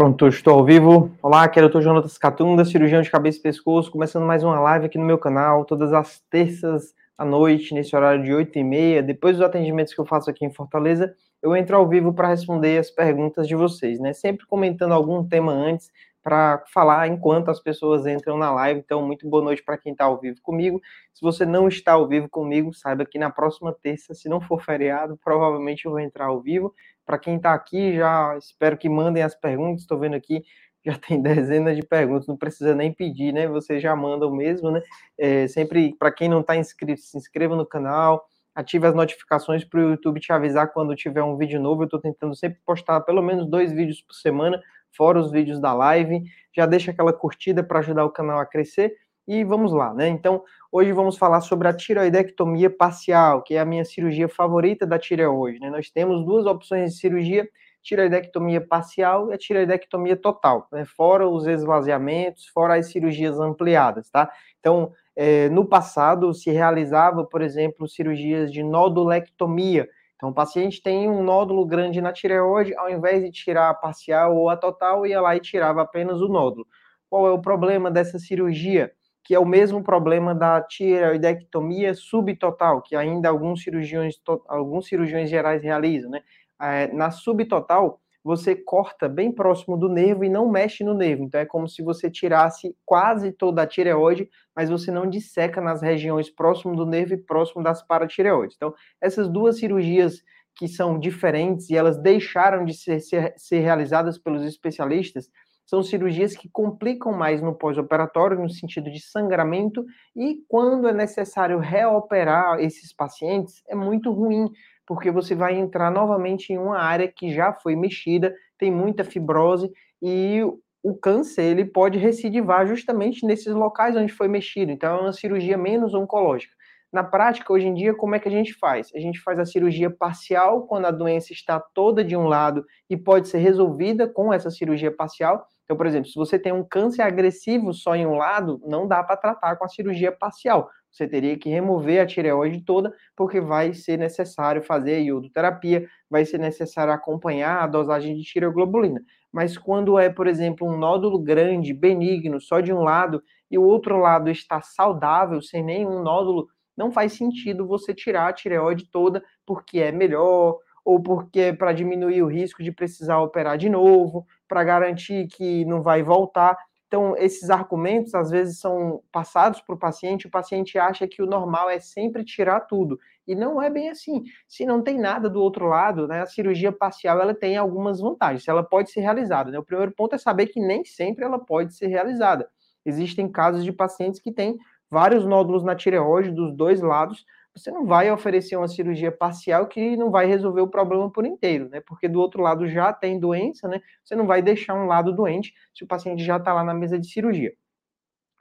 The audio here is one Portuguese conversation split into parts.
Pronto, estou ao vivo. Olá, aqui é o Dr. Jonatas Catunda, cirurgião de cabeça e pescoço, começando mais uma live aqui no meu canal, todas as terças à noite, nesse horário de 8 e meia. Depois dos atendimentos que eu faço aqui em Fortaleza, eu entro ao vivo para responder as perguntas de vocês, né? Sempre comentando algum tema antes para falar enquanto as pessoas entram na live. Então, muito boa noite para quem está ao vivo comigo. Se você não está ao vivo comigo, saiba que na próxima terça, se não for feriado, provavelmente eu vou entrar ao vivo. Para quem está aqui, já espero que mandem as perguntas. Estou vendo aqui, já tem dezenas de perguntas, não precisa nem pedir, né? Vocês já mandam mesmo, né? É, sempre, para quem não está inscrito, se inscreva no canal, ative as notificações para o YouTube te avisar quando tiver um vídeo novo. Eu estou tentando sempre postar pelo menos dois vídeos por semana, fora os vídeos da live. Já deixa aquela curtida para ajudar o canal a crescer. E vamos lá, né? Então, hoje vamos falar sobre a tiroidectomia parcial, que é a minha cirurgia favorita da tireoide, né? Nós temos duas opções de cirurgia, tiroidectomia parcial e a tiroidectomia total, né? Fora os esvaziamentos, fora as cirurgias ampliadas, tá? Então, é, no passado se realizava, por exemplo, cirurgias de nodulectomia. Então, o paciente tem um nódulo grande na tireoide, ao invés de tirar a parcial ou a total, ia lá e tirava apenas o nódulo. Qual é o problema dessa cirurgia? Que é o mesmo problema da tireoidectomia subtotal, que ainda alguns cirurgiões, alguns cirurgiões gerais realizam, né? É, na subtotal, você corta bem próximo do nervo e não mexe no nervo. Então é como se você tirasse quase toda a tireoide, mas você não disseca nas regiões próximo do nervo e próximo das paratireoides. Então, essas duas cirurgias que são diferentes e elas deixaram de ser, ser, ser realizadas pelos especialistas, são cirurgias que complicam mais no pós-operatório, no sentido de sangramento, e quando é necessário reoperar esses pacientes, é muito ruim, porque você vai entrar novamente em uma área que já foi mexida, tem muita fibrose, e o câncer ele pode recidivar justamente nesses locais onde foi mexido. Então, é uma cirurgia menos oncológica. Na prática, hoje em dia, como é que a gente faz? A gente faz a cirurgia parcial quando a doença está toda de um lado e pode ser resolvida com essa cirurgia parcial. Então, por exemplo, se você tem um câncer agressivo só em um lado, não dá para tratar com a cirurgia parcial. Você teria que remover a tireoide toda, porque vai ser necessário fazer iodoterapia, vai ser necessário acompanhar a dosagem de tireoglobulina. Mas quando é, por exemplo, um nódulo grande, benigno, só de um lado, e o outro lado está saudável, sem nenhum nódulo, não faz sentido você tirar a tireoide toda porque é melhor, ou porque para diminuir o risco de precisar operar de novo, para garantir que não vai voltar. Então, esses argumentos às vezes são passados para o paciente, o paciente acha que o normal é sempre tirar tudo. E não é bem assim. Se não tem nada do outro lado, né, a cirurgia parcial ela tem algumas vantagens, ela pode ser realizada. Né? O primeiro ponto é saber que nem sempre ela pode ser realizada. Existem casos de pacientes que têm vários nódulos na tireoide dos dois lados, você não vai oferecer uma cirurgia parcial que não vai resolver o problema por inteiro, né? Porque do outro lado já tem doença, né? Você não vai deixar um lado doente se o paciente já está lá na mesa de cirurgia.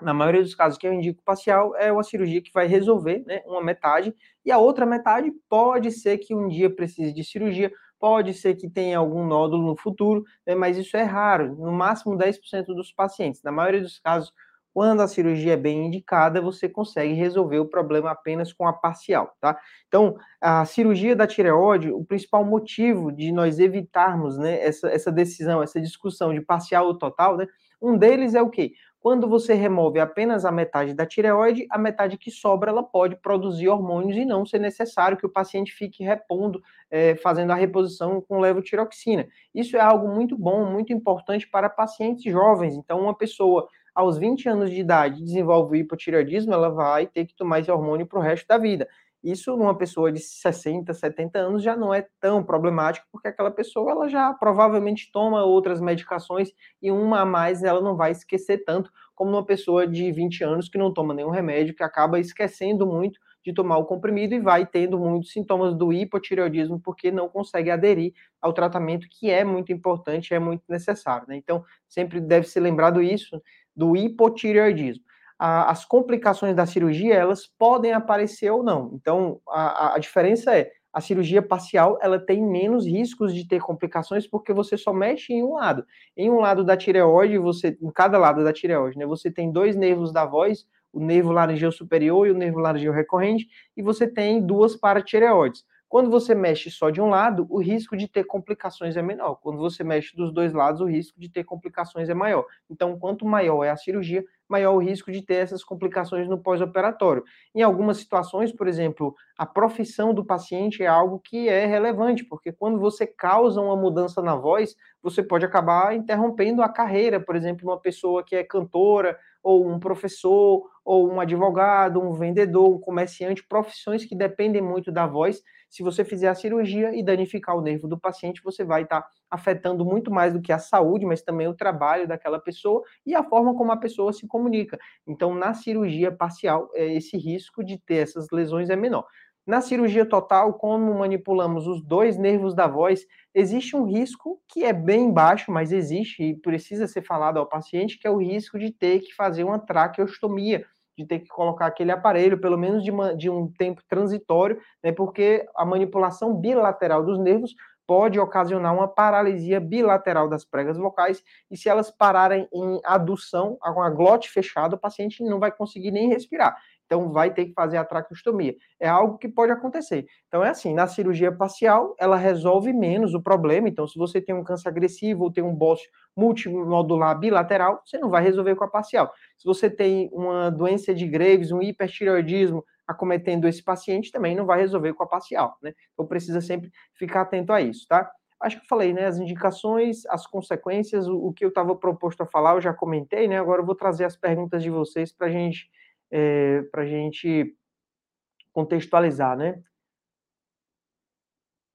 Na maioria dos casos que eu indico parcial, é uma cirurgia que vai resolver né, uma metade, e a outra metade pode ser que um dia precise de cirurgia, pode ser que tenha algum nódulo no futuro, né, mas isso é raro, no máximo 10% dos pacientes. Na maioria dos casos, quando a cirurgia é bem indicada, você consegue resolver o problema apenas com a parcial, tá? Então, a cirurgia da tireoide, o principal motivo de nós evitarmos, né, essa, essa decisão, essa discussão de parcial ou total, né, um deles é o quê? Quando você remove apenas a metade da tireoide, a metade que sobra ela pode produzir hormônios e não ser necessário que o paciente fique repondo, é, fazendo a reposição com levotiroxina. Isso é algo muito bom, muito importante para pacientes jovens. Então, uma pessoa aos 20 anos de idade desenvolve o hipotireoidismo, ela vai ter que tomar esse hormônio para o resto da vida. Isso numa pessoa de 60, 70 anos já não é tão problemático, porque aquela pessoa ela já provavelmente toma outras medicações e uma a mais ela não vai esquecer tanto como uma pessoa de 20 anos que não toma nenhum remédio, que acaba esquecendo muito de tomar o comprimido e vai tendo muitos sintomas do hipotireoidismo porque não consegue aderir ao tratamento que é muito importante, é muito necessário. Né? Então, sempre deve ser lembrado isso do hipotireoidismo. as complicações da cirurgia, elas podem aparecer ou não. Então, a, a diferença é, a cirurgia parcial, ela tem menos riscos de ter complicações porque você só mexe em um lado. Em um lado da tireoide, você, em cada lado da tireoide, né, você tem dois nervos da voz, o nervo laringeu superior e o nervo laringeu recorrente, e você tem duas paratireoides. Quando você mexe só de um lado, o risco de ter complicações é menor. Quando você mexe dos dois lados, o risco de ter complicações é maior. Então, quanto maior é a cirurgia, maior o risco de ter essas complicações no pós-operatório. Em algumas situações, por exemplo, a profissão do paciente é algo que é relevante, porque quando você causa uma mudança na voz, você pode acabar interrompendo a carreira, por exemplo, uma pessoa que é cantora, ou um professor, ou um advogado, um vendedor, um comerciante, profissões que dependem muito da voz. Se você fizer a cirurgia e danificar o nervo do paciente, você vai estar afetando muito mais do que a saúde, mas também o trabalho daquela pessoa e a forma como a pessoa se comunica. Então, na cirurgia parcial, é, esse risco de ter essas lesões é menor. Na cirurgia total, como manipulamos os dois nervos da voz, existe um risco que é bem baixo, mas existe e precisa ser falado ao paciente, que é o risco de ter que fazer uma traqueostomia, de ter que colocar aquele aparelho, pelo menos de, uma, de um tempo transitório, né, porque a manipulação bilateral dos nervos pode ocasionar uma paralisia bilateral das pregas vocais, e se elas pararem em adução, com a glote fechada, o paciente não vai conseguir nem respirar. Então, vai ter que fazer a traqueostomia. É algo que pode acontecer. Então, é assim: na cirurgia parcial, ela resolve menos o problema. Então, se você tem um câncer agressivo ou tem um bócio multinodular bilateral, você não vai resolver com a parcial. Se você tem uma doença de Graves, um hipertireoidismo acometendo esse paciente, também não vai resolver com a parcial, né? Então, precisa sempre ficar atento a isso, tá? Acho que eu falei, né? As indicações, as consequências, o, o que eu estava proposto a falar, eu já comentei, né? Agora eu vou trazer as perguntas de vocês para a gente é, para a gente contextualizar, né?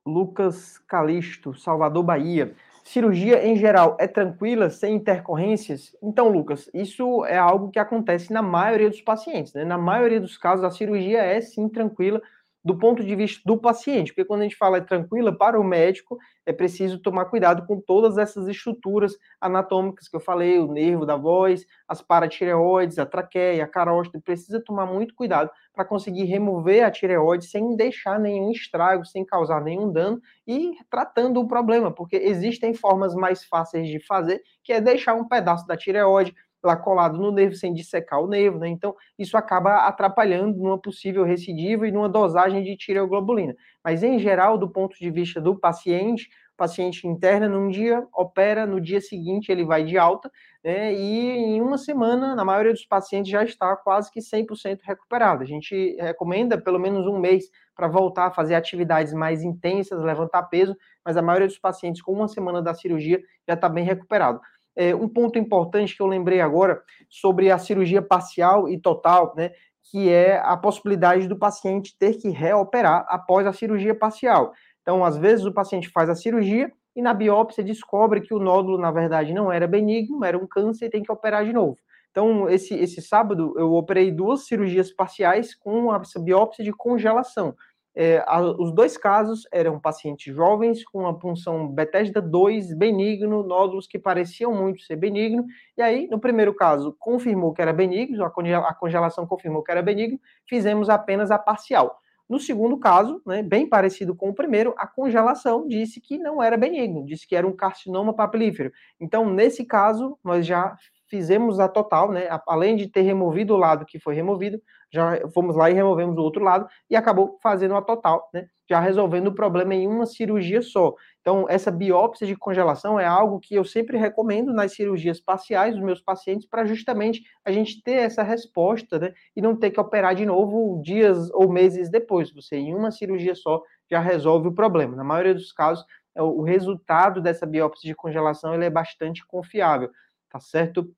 Lucas Calisto, Salvador, Bahia. Cirurgia em geral é tranquila, sem intercorrências? Então, Lucas, isso é algo que acontece na maioria dos pacientes, né? Na maioria dos casos, a cirurgia é sim tranquila, do ponto de vista do paciente, porque quando a gente fala é tranquila, para o médico, é preciso tomar cuidado com todas essas estruturas anatômicas que eu falei, o nervo da voz, as paratireoides, a traqueia, a carótida, precisa tomar muito cuidado para conseguir remover a tireoide sem deixar nenhum estrago, sem causar nenhum dano e tratando o problema, porque existem formas mais fáceis de fazer, que é deixar um pedaço da tireoide lá colado no nervo sem dissecar o nervo, né? Então, isso acaba atrapalhando numa possível recidiva e numa dosagem de tireoglobulina. Mas, em geral, do ponto de vista do paciente, o paciente interna num dia, opera, no dia seguinte ele vai de alta, né? E em uma semana, na maioria dos pacientes já está quase que 100% recuperado. A gente recomenda pelo menos um mês para voltar a fazer atividades mais intensas, levantar peso, mas a maioria dos pacientes com uma semana da cirurgia já está bem recuperado. É, um ponto importante que eu lembrei agora sobre a cirurgia parcial e total, né, que é a possibilidade do paciente ter que reoperar após a cirurgia parcial. Então, às vezes, o paciente faz a cirurgia e na biópsia descobre que o nódulo, na verdade, não era benigno, era um câncer e tem que operar de novo. Então, esse, esse sábado, eu operei duas cirurgias parciais com a biópsia de congelação. É, a, os dois casos eram pacientes jovens com a punção Bethesda 2 benigno, nódulos que pareciam muito ser benigno, e aí, no primeiro caso, confirmou que era benigno, a, congela, a congelação confirmou que era benigno, fizemos apenas a parcial. No segundo caso, né, bem parecido com o primeiro, a congelação disse que não era benigno, disse que era um carcinoma papilífero. Então, nesse caso, nós já fizemos a total, né? Além de ter removido o lado que foi removido, já fomos lá e removemos o outro lado e acabou fazendo a total, né? Já resolvendo o problema em uma cirurgia só. Então, essa biópsia de congelação é algo que eu sempre recomendo nas cirurgias parciais dos meus pacientes para justamente a gente ter essa resposta, né? E não ter que operar de novo dias ou meses depois. Você, em uma cirurgia só, já resolve o problema. Na maioria dos casos, é o resultado dessa biópsia de congelação ele é bastante confiável, tá certo?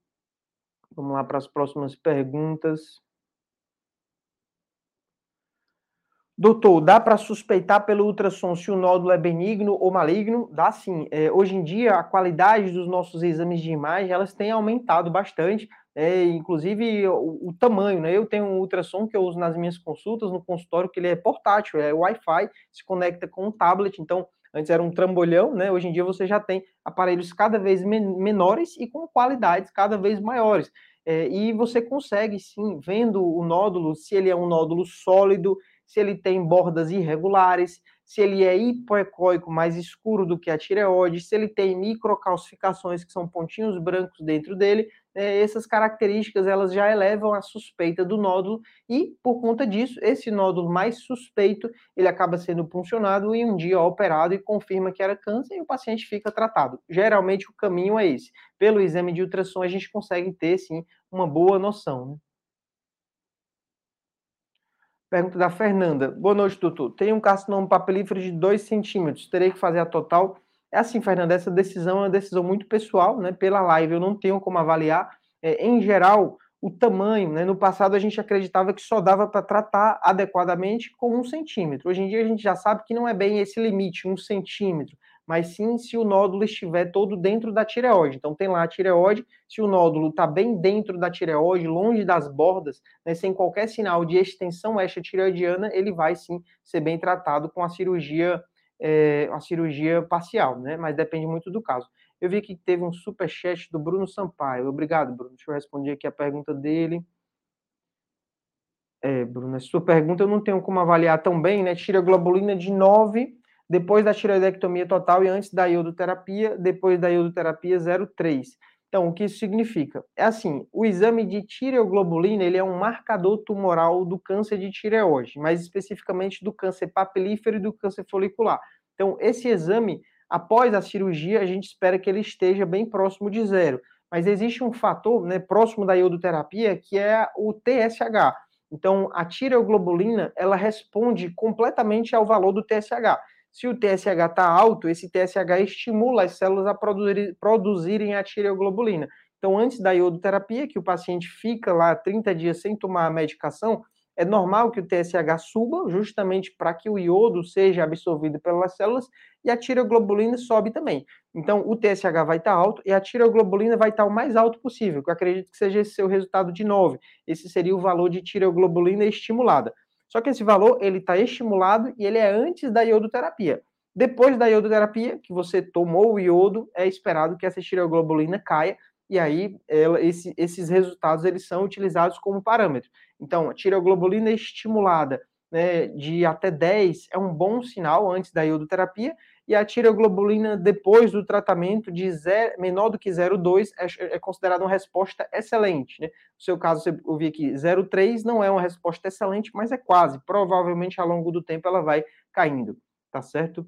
Vamos lá para as próximas perguntas. Doutor, dá para suspeitar pelo ultrassom se o nódulo é benigno ou maligno? Dá sim. É, hoje em dia, a qualidade dos nossos exames de imagem, elas têm aumentado bastante, é, inclusive o, o, tamanho, né? Eu tenho um ultrassom que eu uso nas minhas consultas, no consultório, que ele é portátil, é Wi-Fi, se conecta com um tablet, então Antes era um trambolhão, né? Hoje em dia você já tem aparelhos cada vez men menores e com qualidades cada vez maiores. É, e você consegue, sim, vendo o nódulo, se ele é um nódulo sólido, se ele tem bordas irregulares, se ele é hipoecóico, mais escuro do que a tireoide, se ele tem microcalcificações, que são pontinhos brancos dentro dele, é, essas características elas já elevam a suspeita do nódulo e, por conta disso, esse nódulo mais suspeito, ele acaba sendo puncionado e um dia operado e confirma que era câncer e o paciente fica tratado. Geralmente o caminho é esse. Pelo exame de ultrassom a gente consegue ter, sim, uma boa noção. Né? Pergunta da Fernanda. Boa noite, doutor. Tem um carcinoma papilífero de 2 centímetros. Terei que fazer a total? É assim, Fernanda, essa decisão é uma decisão muito pessoal, né? Pela live eu não tenho como avaliar. É, em geral, o tamanho, né? No passado a gente acreditava que só dava para tratar adequadamente com um centímetro. Hoje em dia a gente já sabe que não é bem esse limite, um centímetro mas sim se o nódulo estiver todo dentro da tireoide. Então tem lá a tireoide, se o nódulo está bem dentro da tireoide, longe das bordas, né, sem qualquer sinal de extensão extratireoidiana, ele vai sim ser bem tratado com a cirurgia, é, a cirurgia parcial, né? Mas depende muito do caso. Eu vi que teve um super chat do Bruno Sampaio. Obrigado, Bruno. Deixa eu responder aqui a pergunta dele. É, Bruno, a sua pergunta eu não tenho como avaliar tão bem, né? Tira globulina de 9 depois da tireoidectomia total e antes da iodoterapia, depois da iodoterapia 0,3. Então, o que isso significa? É assim, o exame de tireoglobulina, ele é um marcador tumoral do câncer de tireoide, mais especificamente do câncer papilífero e do câncer folicular. Então, esse exame, após a cirurgia, a gente espera que ele esteja bem próximo de zero. Mas existe um fator, né, próximo da iodoterapia, que é o TSH. Então, a tireoglobulina, ela responde completamente ao valor do TSH. Se o TSH está alto, esse TSH estimula as células a produzir, produzirem a tireoglobulina. Então, antes da iodoterapia, que o paciente fica lá 30 dias sem tomar a medicação, é normal que o TSH suba, justamente para que o iodo seja absorvido pelas células, e a tireoglobulina sobe também. Então, o TSH vai estar tá alto e a tireoglobulina vai estar tá o mais alto possível, que eu acredito que seja esse seu resultado de 9. Esse seria o valor de tireoglobulina estimulada. Só que esse valor ele está estimulado e ele é antes da iodoterapia. Depois da iodoterapia, que você tomou o iodo, é esperado que essa tireoglobulina caia e aí ela, esse, esses resultados eles são utilizados como parâmetro. Então, a tireoglobulina estimulada né, de até 10 é um bom sinal antes da iodoterapia e a tireoglobulina depois do tratamento de zero, menor do que 0,2 é, é considerada uma resposta excelente. Né? No seu caso, você ouviu aqui 0,3 não é uma resposta excelente, mas é quase. Provavelmente, ao longo do tempo, ela vai caindo. Tá certo?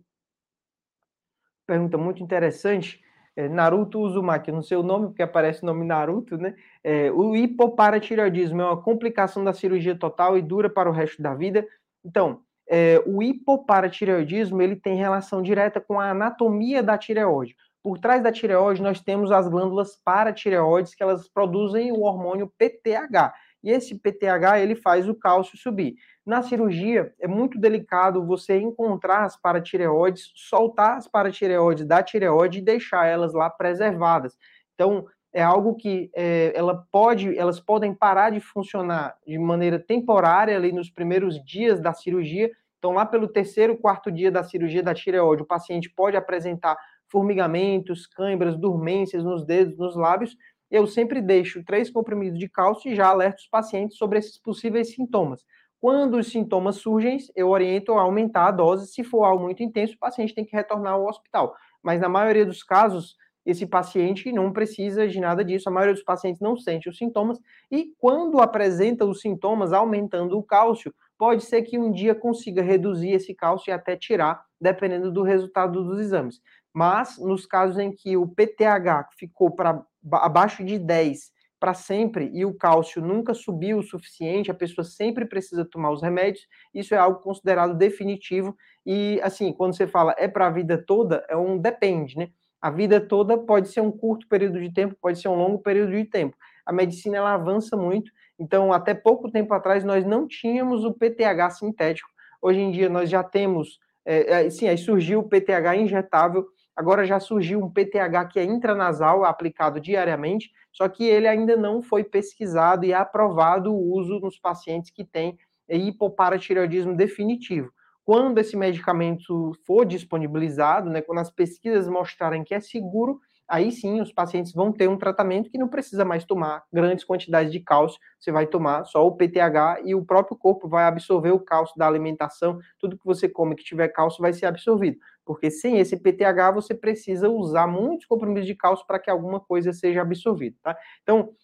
Pergunta muito interessante. É, Naruto Uzumaki, não sei o nome, porque aparece o nome Naruto, né? É, o hipoparatireoidismo é uma complicação da cirurgia total e dura para o resto da vida. Então, é, o hipoparatireoidismo ele tem relação direta com a anatomia da tireoide. Por trás da tireoide, nós temos as glândulas paratireoides, que elas produzem o hormônio PTH. E esse PTH ele faz o cálcio subir. Na cirurgia, é muito delicado você encontrar as paratireoides, soltar as paratireoides da tireoide e deixar elas lá preservadas. Então, é algo que é, ela pode, elas podem parar de funcionar de maneira temporária ali nos primeiros dias da cirurgia. Então, lá pelo terceiro, quarto dia da cirurgia da tireoide, o paciente pode apresentar formigamentos, câimbras, dormências nos dedos, nos lábios. Eu sempre deixo três comprimidos de cálcio e já alerto os pacientes sobre esses possíveis sintomas. Quando os sintomas surgem, eu oriento a aumentar a dose. Se for algo muito intenso, o paciente tem que retornar ao hospital. Mas na maioria dos casos, esse paciente não precisa de nada disso, a maioria dos pacientes não sente os sintomas, e quando apresenta os sintomas aumentando o cálcio, pode ser que um dia consiga reduzir esse cálcio e até tirar, dependendo do resultado dos exames. Mas nos casos em que o PTH ficou para abaixo de 10 para sempre e o cálcio nunca subiu o suficiente, a pessoa sempre precisa tomar os remédios, isso é algo considerado definitivo e assim, quando você fala é para a vida toda, é um depende, né? A vida toda pode ser um curto período de tempo, pode ser um longo período de tempo. A medicina ela avança muito, então até pouco tempo atrás nós não tínhamos o PTH sintético. Hoje em dia nós já temos, é, é, sim, aí surgiu o PTH injetável, agora já surgiu um PTH que é intranasal, aplicado diariamente, só que ele ainda não foi pesquisado e aprovado o uso nos pacientes que têm hipoparatireoidismo definitivo. Quando esse medicamento for disponibilizado, né, quando as pesquisas mostrarem que é seguro, aí sim os pacientes vão ter um tratamento que não precisa mais tomar grandes quantidades de cálcio, você vai tomar só o PTH e o próprio corpo vai absorver o cálcio da alimentação, tudo que você come que tiver cálcio vai ser absorvido, porque sem esse PTH você precisa usar muitos comprimidos de cálcio para que alguma coisa seja absorvida, tá? Então,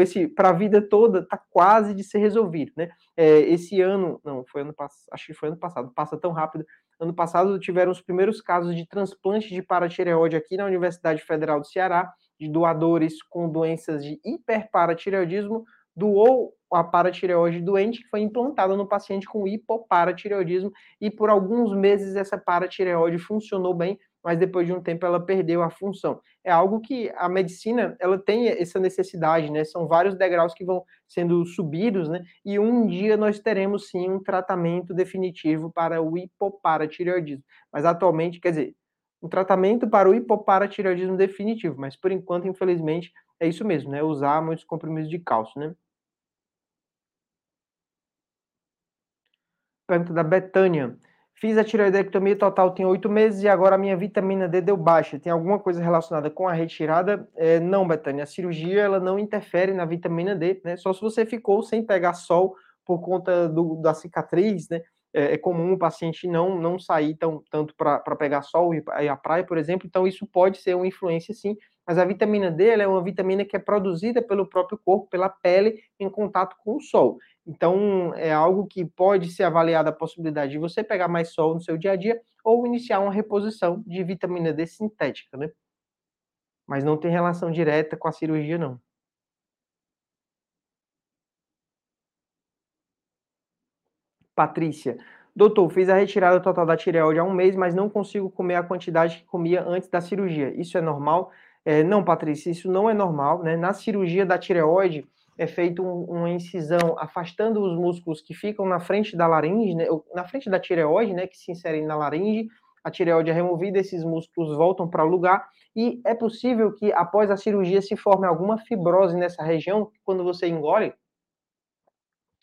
esse para a vida toda está quase de ser resolvido, né? É, esse ano, não, foi ano passado, acho que foi ano passado, passa tão rápido. Ano passado tiveram os primeiros casos de transplante de paratireoide aqui na Universidade Federal do Ceará, de doadores com doenças de hiperparatireoidismo doou a paratireoide doente que foi implantada no paciente com hipoparatireoidismo e por alguns meses essa paratireoide funcionou bem, mas depois de um tempo ela perdeu a função. É algo que a medicina ela tem essa necessidade, né? São vários degraus que vão sendo subidos, né? E um dia nós teremos sim um tratamento definitivo para o hipoparatireoidismo. Mas atualmente, quer dizer, um tratamento para o hipoparatireoidismo definitivo, mas por enquanto, infelizmente, é isso mesmo, né? Usar muitos comprimidos de cálcio, né? Pergunta da Betânia. Fiz a tireoidectomia total tem oito meses e agora a minha vitamina D deu baixa. Tem alguma coisa relacionada com a retirada? É, não, Betânia. A cirurgia ela não interfere na vitamina D, né? Só se você ficou sem pegar sol por conta do, da cicatriz, né? É, é comum o paciente não, não sair tão, tanto para pegar sol e, e a praia, por exemplo. Então, isso pode ser uma influência, sim. Mas a vitamina D é uma vitamina que é produzida pelo próprio corpo, pela pele, em contato com o sol. Então, é algo que pode ser avaliada a possibilidade de você pegar mais sol no seu dia a dia ou iniciar uma reposição de vitamina D sintética, né? Mas não tem relação direta com a cirurgia, não. Patrícia, doutor, fiz a retirada total da tireoide há um mês, mas não consigo comer a quantidade que comia antes da cirurgia. Isso é normal? É, não, Patrícia, isso não é normal, né? Na cirurgia da tireoide, é feito um, uma incisão afastando os músculos que ficam na frente da laringe, né, na frente da tireoide, né, que se inserem na laringe, a tireoide é removida, esses músculos voltam para o lugar, e é possível que após a cirurgia se forme alguma fibrose nessa região, quando você engole,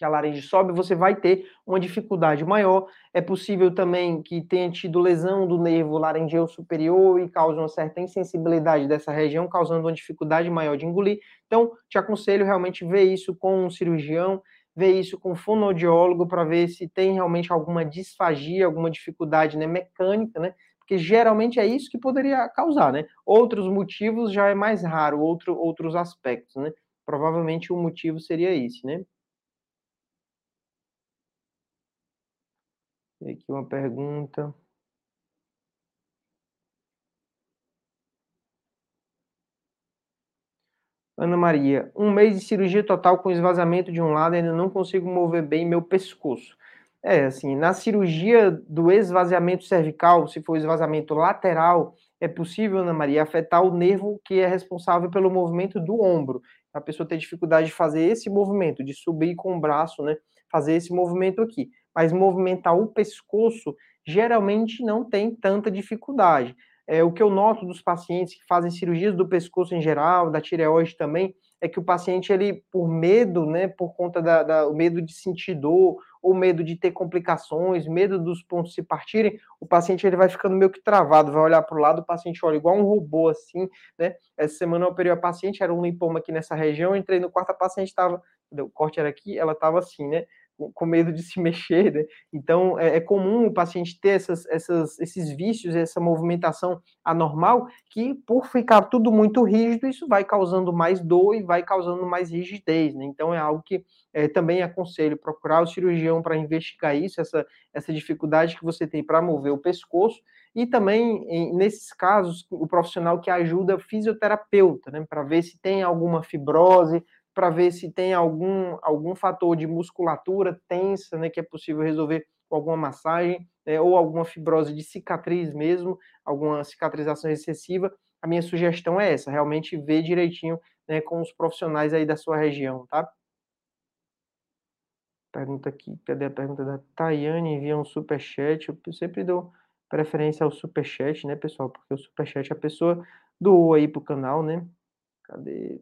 que a laringe sobe, você vai ter uma dificuldade maior. É possível também que tenha tido lesão do nervo laringeu superior e cause uma certa insensibilidade dessa região, causando uma dificuldade maior de engolir. Então, te aconselho realmente ver isso com um cirurgião, ver isso com um fonoaudiólogo para ver se tem realmente alguma disfagia, alguma dificuldade né, mecânica, né? Porque geralmente é isso que poderia causar, né? Outros motivos já é mais raro, outro, outros aspectos, né? Provavelmente o motivo seria esse, né? Aqui uma pergunta. Ana Maria, um mês de cirurgia total com esvaziamento de um lado, ainda não consigo mover bem meu pescoço. É, assim, na cirurgia do esvaziamento cervical, se for esvaziamento lateral, é possível, Ana Maria, afetar o nervo que é responsável pelo movimento do ombro. A pessoa tem dificuldade de fazer esse movimento, de subir com o braço, né? Fazer esse movimento aqui mas movimentar o pescoço geralmente não tem tanta dificuldade. É, o que eu noto dos pacientes que fazem cirurgias do pescoço em geral, da tireoide também, é que o paciente, ele, por medo, né, por conta da, da o medo de sentir dor, ou medo de ter complicações, medo dos pontos se partirem, o paciente ele vai ficando meio que travado, vai olhar para o lado, o paciente olha igual um robô assim, né? Essa semana eu operei a paciente, era um limpoma aqui nessa região, entrei no quarto, a paciente estava, o corte era aqui, ela estava assim, né? Com medo de se mexer, né? Então, é, é, comum o paciente ter essas, essas, esses vícios, essa movimentação anormal, que por ficar tudo muito rígido, isso vai causando mais dor e vai causando mais rigidez, né? Então, é algo que é, também aconselho procurar o cirurgião para investigar isso, essa, essa dificuldade que você tem para mover o pescoço, e também, em, nesses casos, o profissional que ajuda fisioterapeuta, né? Para ver se tem alguma fibrose, para ver se tem algum, algum fator de musculatura tensa, né, que é possível resolver com alguma massagem, né, ou alguma fibrose de cicatriz mesmo, alguma cicatrização excessiva. A minha sugestão é essa, realmente ver direitinho né, com os profissionais aí da sua região, tá? Pergunta aqui, cadê a pergunta da Tayane? Envia um superchat. Eu sempre dou preferência ao superchat, né, pessoal? Porque o superchat a pessoa doou aí pro canal, né? Cadê?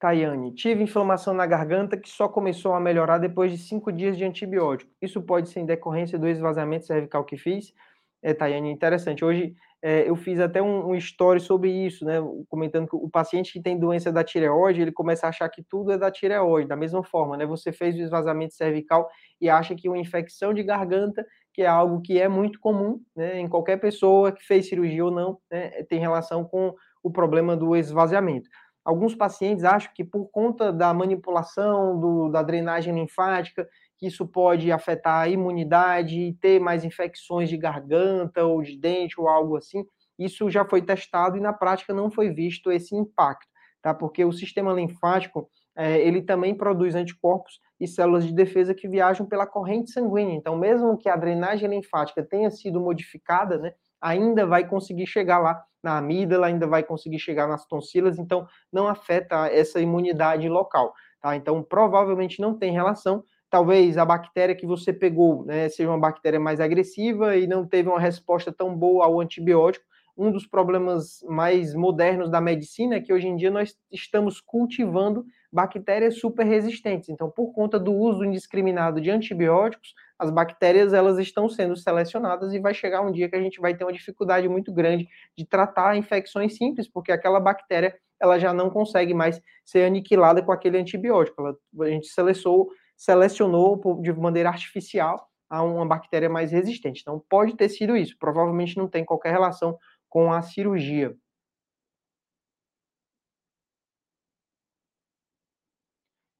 Tayane, tive inflamação na garganta que só começou a melhorar depois de cinco dias de antibiótico. Isso pode ser em decorrência do esvaziamento cervical que fiz? É, Tayane, interessante. Hoje é, eu fiz até um, um story sobre isso, né? Comentando que o paciente que tem doença da tireoide, ele começa a achar que tudo é da tireoide, da mesma forma, né? Você fez o esvaziamento cervical e acha que uma infecção de garganta, que é algo que é muito comum, né? Em qualquer pessoa que fez cirurgia ou não, né? Tem relação com o problema do esvaziamento. Alguns pacientes acham que por conta da manipulação do, da drenagem linfática, que isso pode afetar a imunidade e ter mais infecções de garganta ou de dente ou algo assim. Isso já foi testado e na prática não foi visto esse impacto, tá? Porque o sistema linfático é, ele também produz anticorpos e células de defesa que viajam pela corrente sanguínea. Então, mesmo que a drenagem linfática tenha sido modificada, né, ainda vai conseguir chegar lá na amígdala, ainda vai conseguir chegar nas tonsilas, então não afeta essa imunidade local. Tá? Então, provavelmente não tem relação, talvez a bactéria que você pegou né, seja uma bactéria mais agressiva e não teve uma resposta tão boa ao antibiótico. Um dos problemas mais modernos da medicina é que hoje em dia nós estamos cultivando bactérias super resistentes. Então, por conta do uso indiscriminado de antibióticos, as bactérias elas estão sendo selecionadas e vai chegar um dia que a gente vai ter uma dificuldade muito grande de tratar infecções simples, porque aquela bactéria ela já não consegue mais ser aniquilada com aquele antibiótico. Ela, a gente selecionou selecionou de maneira artificial a uma bactéria mais resistente. Então, pode ter sido isso. Provavelmente não tem qualquer relação com a cirurgia.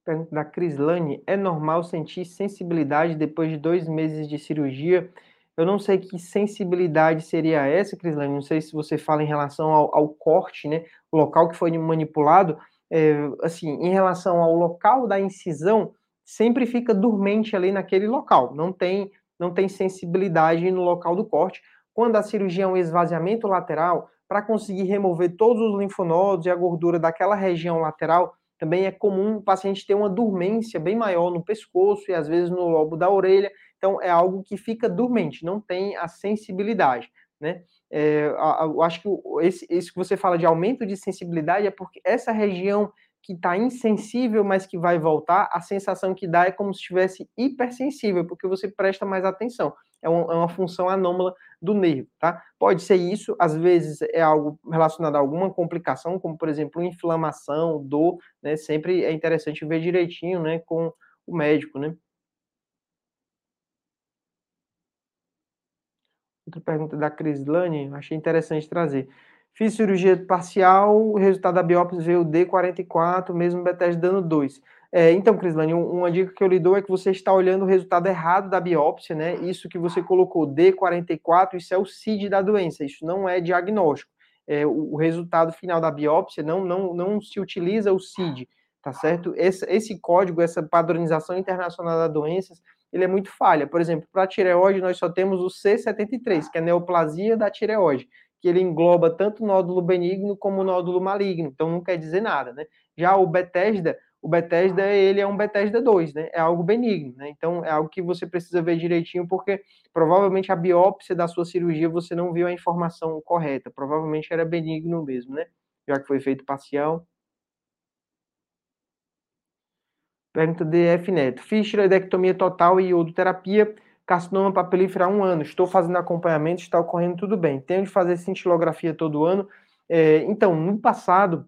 Pergunta da Crislane: é normal sentir sensibilidade depois de dois meses de cirurgia? Eu não sei que sensibilidade seria essa, Crislane. Não sei se você fala em relação ao, ao corte, né? O local que foi manipulado. É, assim, em relação ao local da incisão, sempre fica dormente ali naquele local, não tem, não tem sensibilidade no local do corte. Quando a cirurgia é um esvaziamento lateral, para conseguir remover todos os linfonodos e a gordura daquela região lateral, também é comum o paciente ter uma dormência bem maior no pescoço e às vezes no lobo da orelha. Então é algo que fica dormente, não tem a sensibilidade, né? É, eu acho que esse, esse que você fala de aumento de sensibilidade é porque essa região que está insensível, mas que vai voltar, a sensação que dá é como se estivesse hipersensível, porque você presta mais atenção. É, um, é uma função anômala do nervo, tá? Pode ser isso, às vezes é algo relacionado a alguma complicação, como por exemplo inflamação, dor, né? Sempre é interessante ver direitinho, né, com o médico, né? Outra pergunta da Crislane, achei interessante trazer. Fiz cirurgia parcial, o resultado da biópsia veio D44, mesmo Bethesda dando 2. É, então, Crislane, uma dica que eu lhe dou é que você está olhando o resultado errado da biópsia, né? Isso que você colocou D44, isso é o CID da doença, isso não é diagnóstico. É, o, resultado final da biópsia não, não, não se utiliza o CID, tá certo? Esse, esse código, essa padronização internacional das doenças, ele é muito falha. Por exemplo, para tireoide, nós só temos o C73, que é a neoplasia da tireoide, que ele engloba tanto nódulo benigno como nódulo maligno, então não quer dizer nada, né? Já o Bethesda, o Bethesda, ele é um Bethesda 2, né? É algo benigno, né? Então é algo que você precisa ver direitinho, porque provavelmente a biópsia da sua cirurgia você não viu a informação correta, provavelmente era benigno mesmo, né? Já que foi feito parcial. Pergunta de F Neto. Fiz tiroidectomia total e iodoterapia carcinoma papilífero há um ano, estou fazendo acompanhamento, está ocorrendo tudo bem. Tenho de fazer cintilografia todo ano. É, então, no passado,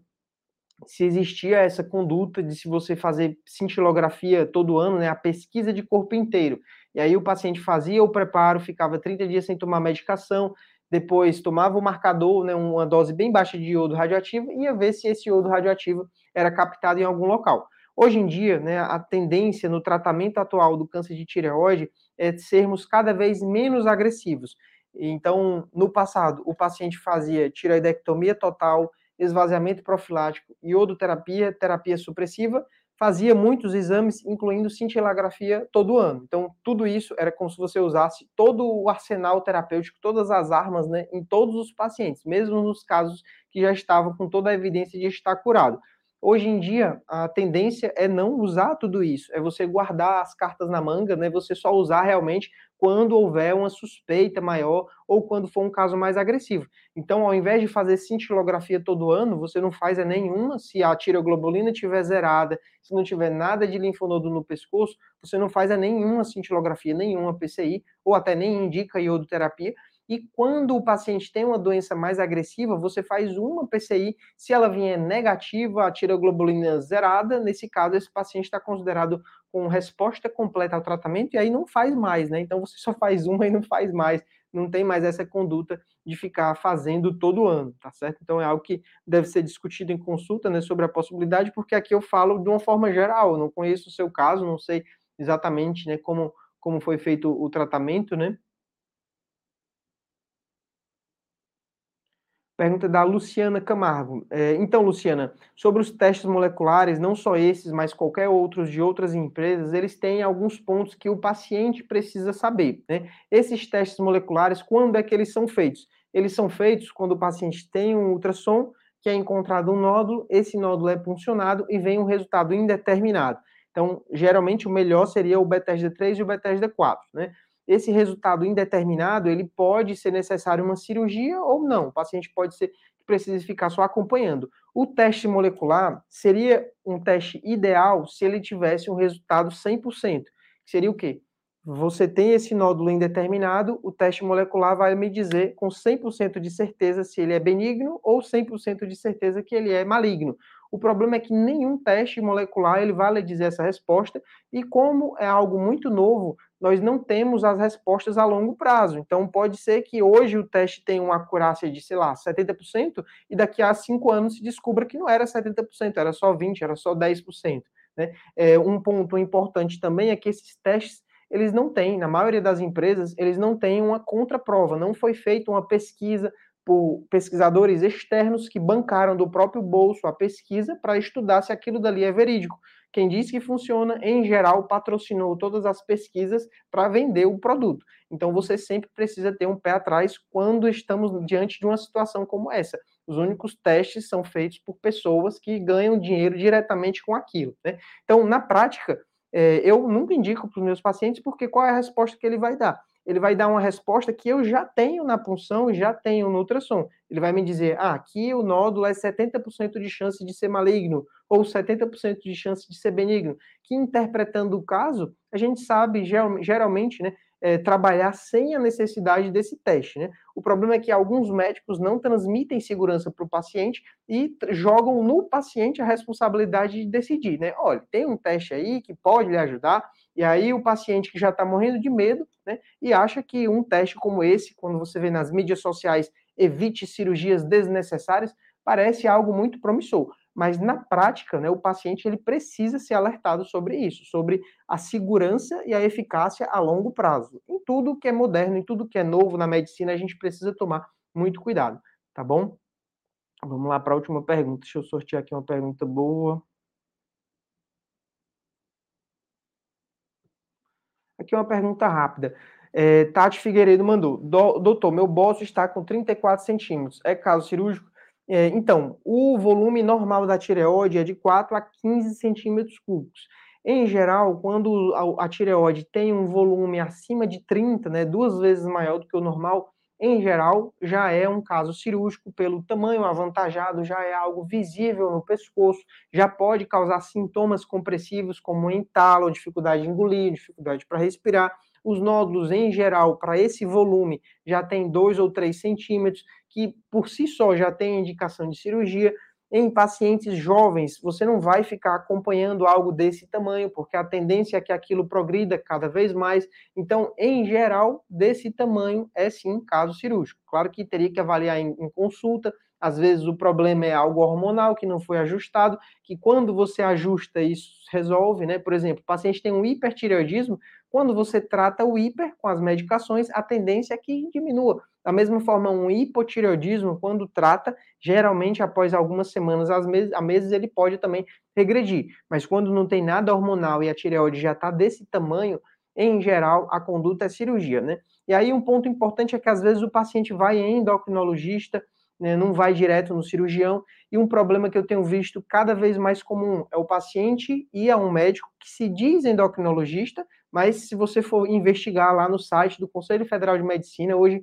se existia essa conduta de se você fazer cintilografia todo ano, né, a pesquisa de corpo inteiro. E aí o paciente fazia o preparo, ficava 30 dias sem tomar medicação, depois tomava o marcador, né, uma dose bem baixa de iodo radioativo, e ia ver se esse iodo radioativo era captado em algum local. Hoje em dia, né, a tendência no tratamento atual do câncer de tireoide é sermos cada vez menos agressivos. Então, no passado, o paciente fazia tireoidectomia total, esvaziamento profilático, iodoterapia, terapia supressiva, fazia muitos exames, incluindo cintilografia todo ano. Então, tudo isso era como se você usasse todo o arsenal terapêutico, todas as armas, né, em todos os pacientes, mesmo nos casos que já estavam com toda a evidência de estar curado. Hoje em dia, a tendência é não usar tudo isso, é você guardar as cartas na manga, né? Você só usar realmente quando houver uma suspeita maior ou quando for um caso mais agressivo. Então, ao invés de fazer cintilografia todo ano, você não faz é nenhuma. Se a tiroglobulina estiver zerada, se não tiver nada de linfonodo no pescoço, você não faz é nenhuma cintilografia, nenhuma PCI, ou até nem indica iodoterapia, E quando o paciente tem uma doença mais agressiva, você faz uma PCI, se ela vier negativa, a tiroglobulina zerada, nesse caso esse paciente está considerado com resposta completa ao tratamento e aí não faz mais, né? Então você só faz uma e não faz mais, não tem mais essa conduta de ficar fazendo todo ano, tá certo? Então é algo que deve ser discutido em consulta, né, sobre a possibilidade, porque aqui eu falo de uma forma geral, eu não conheço o seu caso, não sei exatamente, né, como como foi feito o tratamento, né? Pergunta da Luciana Camargo. É, então, Luciana, sobre os testes moleculares, não só esses, mas qualquer outros de outras empresas, eles têm alguns pontos que o paciente precisa saber. Né? Esses testes moleculares, quando é que eles são feitos? Eles são feitos quando o paciente tem um ultrassom, que é encontrado um nódulo, esse nódulo é puncionado e vem um resultado indeterminado. Então, geralmente, o melhor seria o Bethesda 3 e o Bethesda 4, né? Esse resultado indeterminado, ele pode ser necessário uma cirurgia ou não. O paciente pode ser que precise ficar só acompanhando. O teste molecular seria um teste ideal se ele tivesse um resultado 100%. Seria o quê? Você tem esse nódulo indeterminado, o teste molecular vai me dizer com 100% de certeza se ele é benigno ou 100% de certeza que ele é maligno. O problema é que nenhum teste molecular ele vai lhe dizer essa resposta, e como é algo muito novo, nós não temos as respostas a longo prazo. Então, pode ser que hoje o teste tenha uma acurácia de, sei lá, 70%, e daqui a cinco anos se descubra que não era 70%, era só 20%, era só 10%. Né? É, um ponto importante também é que esses testes eles não têm, na maioria das empresas, eles não têm uma contraprova, não foi feita uma pesquisa, por pesquisadores externos que bancaram do próprio bolso a pesquisa para estudar se aquilo dali é verídico. Quem disse que funciona, em geral, patrocinou todas as pesquisas para vender o produto. Então você sempre precisa ter um pé atrás quando estamos diante de uma situação como essa. Os únicos testes são feitos por pessoas que ganham dinheiro diretamente com aquilo. Né? Então, na prática, é, eu nunca indico para os meus pacientes porque qual é a resposta que ele vai dar? Ele vai dar uma resposta que eu já tenho na punção e já tenho no ultrassom. Ele vai me dizer, ah, aqui o nódulo é 70% de chance de ser maligno, ou 70% de chance de ser benigno. Que interpretando o caso, a gente sabe geralmente, né, é, trabalhar sem a necessidade desse teste. Né? O problema é que alguns médicos não transmitem segurança para o paciente e jogam no paciente a responsabilidade de decidir. Né? Olha, tem um teste aí que pode lhe ajudar, e aí o paciente que já está morrendo de medo, né, e acha que um teste como esse, quando você vê nas mídias sociais, evite cirurgias desnecessárias, parece algo muito promissor. Mas na prática, né, o paciente ele precisa ser alertado sobre isso, sobre a segurança e a eficácia a longo prazo. Em tudo que é moderno, em tudo que é novo na medicina, a gente precisa tomar muito cuidado, tá bom? Vamos lá para a última pergunta. Deixa eu sortear aqui uma pergunta boa. Aqui uma pergunta rápida. É, Tati Figueiredo mandou: Doutor, meu bolso está com 34 centímetros. É caso cirúrgico? É, então, o volume normal da tireoide é de 4 a 15 centímetros cúbicos. Em geral, quando a, a tireoide tem um volume acima de 30, né, duas vezes maior do que o normal, em geral, já é um caso cirúrgico pelo tamanho avantajado, já é algo visível no pescoço, já pode causar sintomas compressivos como entalo, dificuldade de engolir, dificuldade para respirar. Os nódulos, em geral, para esse volume, já tem 2 ou 3 centímetros, que por si só já tem indicação de cirurgia, em pacientes jovens, você não vai ficar acompanhando algo desse tamanho, porque a tendência é que aquilo progrida cada vez mais. Então, em geral, desse tamanho é sim caso cirúrgico. Claro que teria que avaliar em, em consulta. Às vezes o problema é algo hormonal que não foi ajustado, que quando você ajusta isso resolve, né? Por exemplo, o paciente tem um hipertireoidismo, quando você trata o hiper com as medicações, a tendência é que diminua. Da mesma forma, um hipotireoidismo, quando trata, geralmente após algumas semanas a meses, a meses ele pode também regredir. Mas quando não tem nada hormonal e a tireoide já está desse tamanho, em geral, a conduta é cirurgia, né? E aí um ponto importante é que às vezes o paciente vai em endocrinologista, né, não vai direto no cirurgião, e um problema que eu tenho visto cada vez mais comum é o paciente ir a um médico que se diz endocrinologista, mas se você for investigar lá no site do Conselho Federal de Medicina, hoje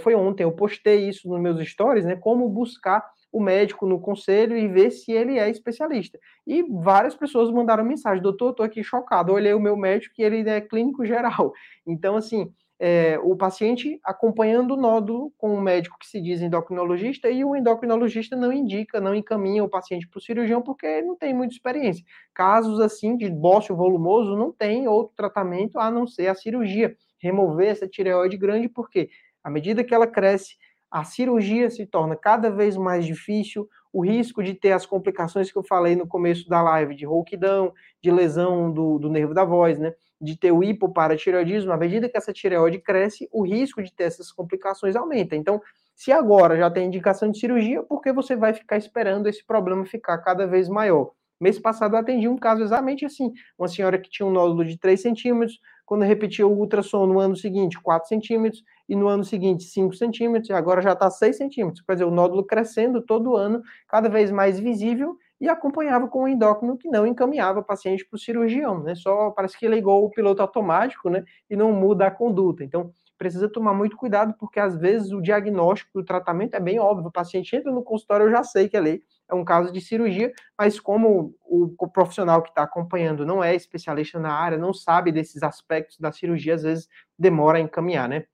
foi ontem, eu postei isso nos meus stories, né? Como buscar o médico no conselho e ver se ele é especialista. E várias pessoas mandaram mensagem, doutor, estou aqui chocado, olhei o meu médico e ele é clínico geral. Então, assim, é, o paciente acompanhando o nódulo com um médico que se diz endocrinologista e o endocrinologista não indica, não encaminha o paciente para o cirurgião porque não tem muita experiência. Casos assim de bócio volumoso não tem outro tratamento a não ser a cirurgia, remover essa tireoide grande, porque à medida que ela cresce, a cirurgia se torna cada vez mais difícil, o risco de ter as complicações que eu falei no começo da live, de rouquidão, de lesão do, do nervo da voz, né? de ter o hipoparatireoidismo, à medida que essa tireoide cresce, o risco de ter essas complicações aumenta. Então, se agora já tem indicação de cirurgia, por que você vai ficar esperando esse problema ficar cada vez maior? Mês passado eu atendi um caso exatamente assim, uma senhora que tinha um nódulo de 3 centímetros, quando repetiu o ultrassom no ano seguinte, 4 centímetros, e no ano seguinte, 5 centímetros, e agora já está 6 centímetros. Quer dizer, o nódulo crescendo todo ano, cada vez mais visível, e acompanhava com o endócrino que não encaminhava o paciente para o cirurgião, né? Só parece que ligou o piloto automático, né? E não muda a conduta. Então, precisa tomar muito cuidado, porque às vezes o diagnóstico do tratamento é bem óbvio. O paciente entra no consultório, eu já sei que ali é um caso de cirurgia, mas como o profissional que está acompanhando não é especialista na área, não sabe desses aspectos da cirurgia, às vezes demora a encaminhar, né?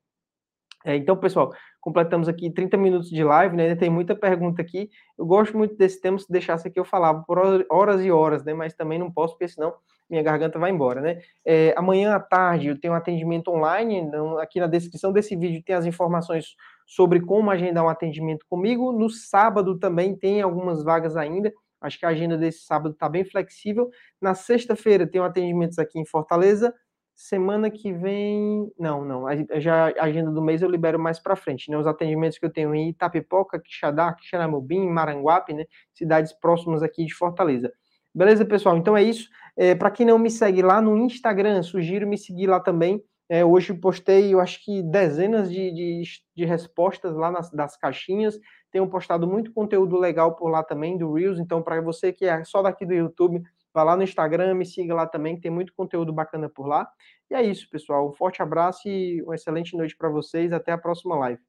É, então, pessoal, completamos aqui 30 minutos de live, né? Ainda tem muita pergunta aqui. Eu gosto muito desse tema, se deixasse aqui eu falava por horas e horas, né? Mas também não posso, porque senão minha garganta vai embora, né? É, amanhã à tarde eu tenho um atendimento online, então aqui na descrição desse vídeo tem as informações sobre como agendar um atendimento comigo. No sábado também tem algumas vagas ainda. Acho que a agenda desse sábado está bem flexível. Na sexta-feira tem um atendimentos aqui em Fortaleza Semana que vem, não, não, já a agenda do mês eu libero mais para frente, né? Os atendimentos que eu tenho em Itapipoca, Quixadá, Quixeramobim, Maranguape, né? Cidades próximas aqui de Fortaleza. Beleza, pessoal? Então é isso. É, para quem não me segue lá no Instagram, sugiro me seguir lá também. É, hoje postei, eu acho que dezenas de, de, de respostas lá nas das caixinhas. Tenho postado muito conteúdo legal por lá também, do Reels. Então, para você que é só daqui do YouTube, Vá lá no Instagram, me siga lá também, que tem muito conteúdo bacana por lá. E é isso, pessoal. Um forte abraço e uma excelente noite para vocês. Até a próxima live.